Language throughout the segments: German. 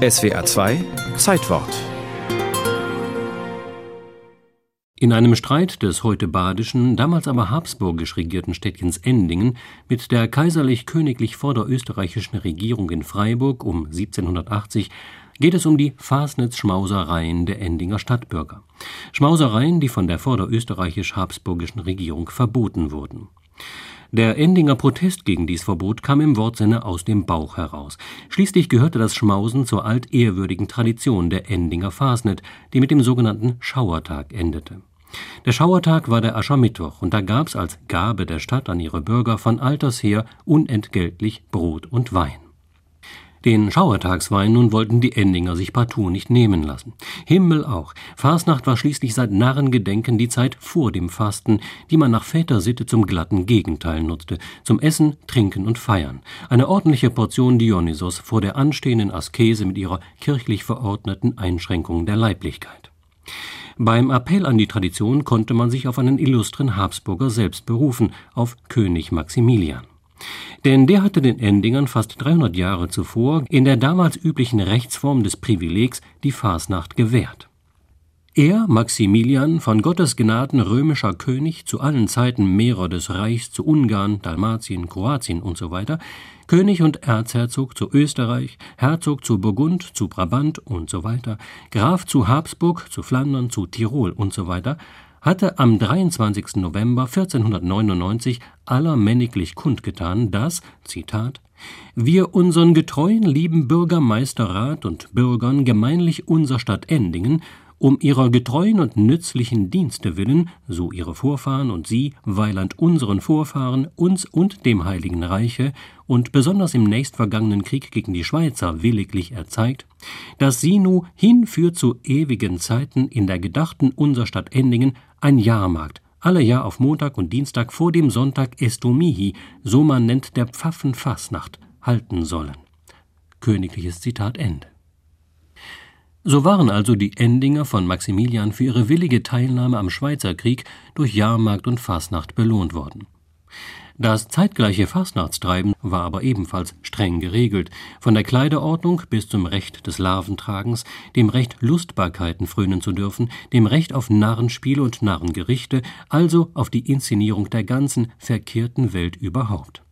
SWA 2 Zeitwort In einem Streit des heute badischen, damals aber habsburgisch regierten Städtchens Endingen mit der kaiserlich-königlich vorderösterreichischen Regierung in Freiburg um 1780 geht es um die Fasnitz-Schmausereien der Endinger Stadtbürger. Schmausereien, die von der vorderösterreichisch-habsburgischen Regierung verboten wurden. Der Endinger Protest gegen dies Verbot kam im Wortsinne aus dem Bauch heraus. Schließlich gehörte das Schmausen zur altehrwürdigen Tradition der Endinger Fasnet, die mit dem sogenannten Schauertag endete. Der Schauertag war der Aschermittwoch, und da gab's als Gabe der Stadt an ihre Bürger von alters her unentgeltlich Brot und Wein. Den Schauertagswein nun wollten die Endinger sich partout nicht nehmen lassen. Himmel auch. Fasnacht war schließlich seit Narrengedenken die Zeit vor dem Fasten, die man nach Vätersitte zum glatten Gegenteil nutzte, zum Essen, Trinken und Feiern. Eine ordentliche Portion Dionysos vor der anstehenden Askese mit ihrer kirchlich verordneten Einschränkung der Leiblichkeit. Beim Appell an die Tradition konnte man sich auf einen illustren Habsburger selbst berufen, auf König Maximilian. Denn der hatte den Endingern fast 300 Jahre zuvor in der damals üblichen Rechtsform des Privilegs die Fasnacht gewährt. Er, Maximilian, von Gottes Gnaden römischer König, zu allen Zeiten Mehrer des Reichs zu Ungarn, Dalmatien, Kroatien usw., König und Erzherzog zu Österreich, Herzog zu Burgund, zu Brabant usw., Graf zu Habsburg, zu Flandern, zu Tirol usw., hatte am 23. November 1499 allermänniglich kundgetan, dass, Zitat, wir unseren getreuen lieben Bürgermeisterrat und Bürgern gemeinlich unser Stadt Endingen um ihrer getreuen und nützlichen Dienste willen, so ihre Vorfahren und sie, weiland unseren Vorfahren, uns und dem Heiligen Reiche und besonders im nächstvergangenen Krieg gegen die Schweizer williglich erzeigt, dass sie nu hinführt zu ewigen Zeiten in der gedachten unser Stadt Endingen ein Jahrmarkt, alle Jahr auf Montag und Dienstag vor dem Sonntag Estomihi, so man nennt der Pfaffenfassnacht, halten sollen. Königliches Zitat Ende. So waren also die Endinger von Maximilian für ihre willige Teilnahme am Schweizer Krieg durch Jahrmarkt und Fasnacht belohnt worden. Das zeitgleiche Fastnachtstreiben war aber ebenfalls streng geregelt, von der Kleiderordnung bis zum Recht des Larventragens, dem Recht Lustbarkeiten frönen zu dürfen, dem Recht auf Narrenspiele und Narrengerichte, also auf die Inszenierung der ganzen verkehrten Welt überhaupt.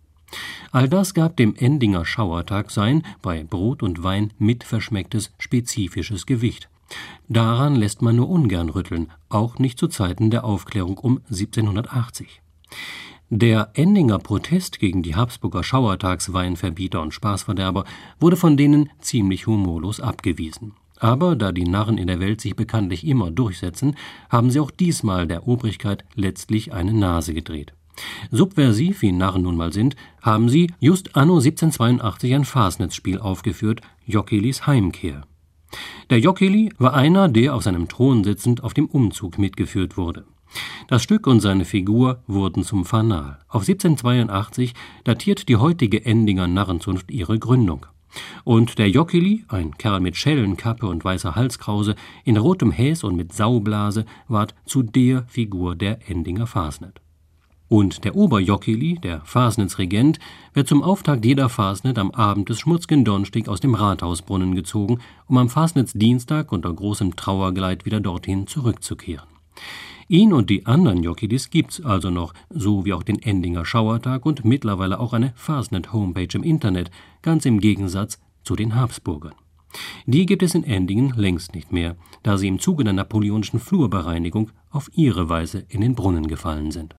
All das gab dem Endinger Schauertag sein bei Brot und Wein mitverschmecktes spezifisches Gewicht. Daran lässt man nur ungern rütteln, auch nicht zu Zeiten der Aufklärung um 1780. Der Endinger Protest gegen die Habsburger Schauertagsweinverbieter und Spaßverderber wurde von denen ziemlich humorlos abgewiesen. Aber da die Narren in der Welt sich bekanntlich immer durchsetzen, haben sie auch diesmal der Obrigkeit letztlich eine Nase gedreht. Subversiv, wie Narren nun mal sind, haben sie just anno 1782 ein Fasnetzspiel aufgeführt, Jockelis Heimkehr. Der Jockeli war einer, der auf seinem Thron sitzend auf dem Umzug mitgeführt wurde. Das Stück und seine Figur wurden zum Fanal. Auf 1782 datiert die heutige Endinger Narrenzunft ihre Gründung. Und der Jockeli, ein Kerl mit Schellenkappe und weißer Halskrause, in rotem Häs und mit Saublase, ward zu der Figur der Endinger Fasnet. Und der Oberjockeli, der Fasnitz-Regent, wird zum Auftakt jeder Fasnet am Abend des schmutzgen Dornstieg aus dem Rathausbrunnen gezogen, um am Fasnitz-Dienstag unter großem Trauergeleit wieder dorthin zurückzukehren. Ihn und die anderen Jockelis gibt's also noch, so wie auch den Endinger Schauertag und mittlerweile auch eine Fasnet-Homepage im Internet, ganz im Gegensatz zu den Habsburgern. Die gibt es in Endingen längst nicht mehr, da sie im Zuge der napoleonischen Flurbereinigung auf ihre Weise in den Brunnen gefallen sind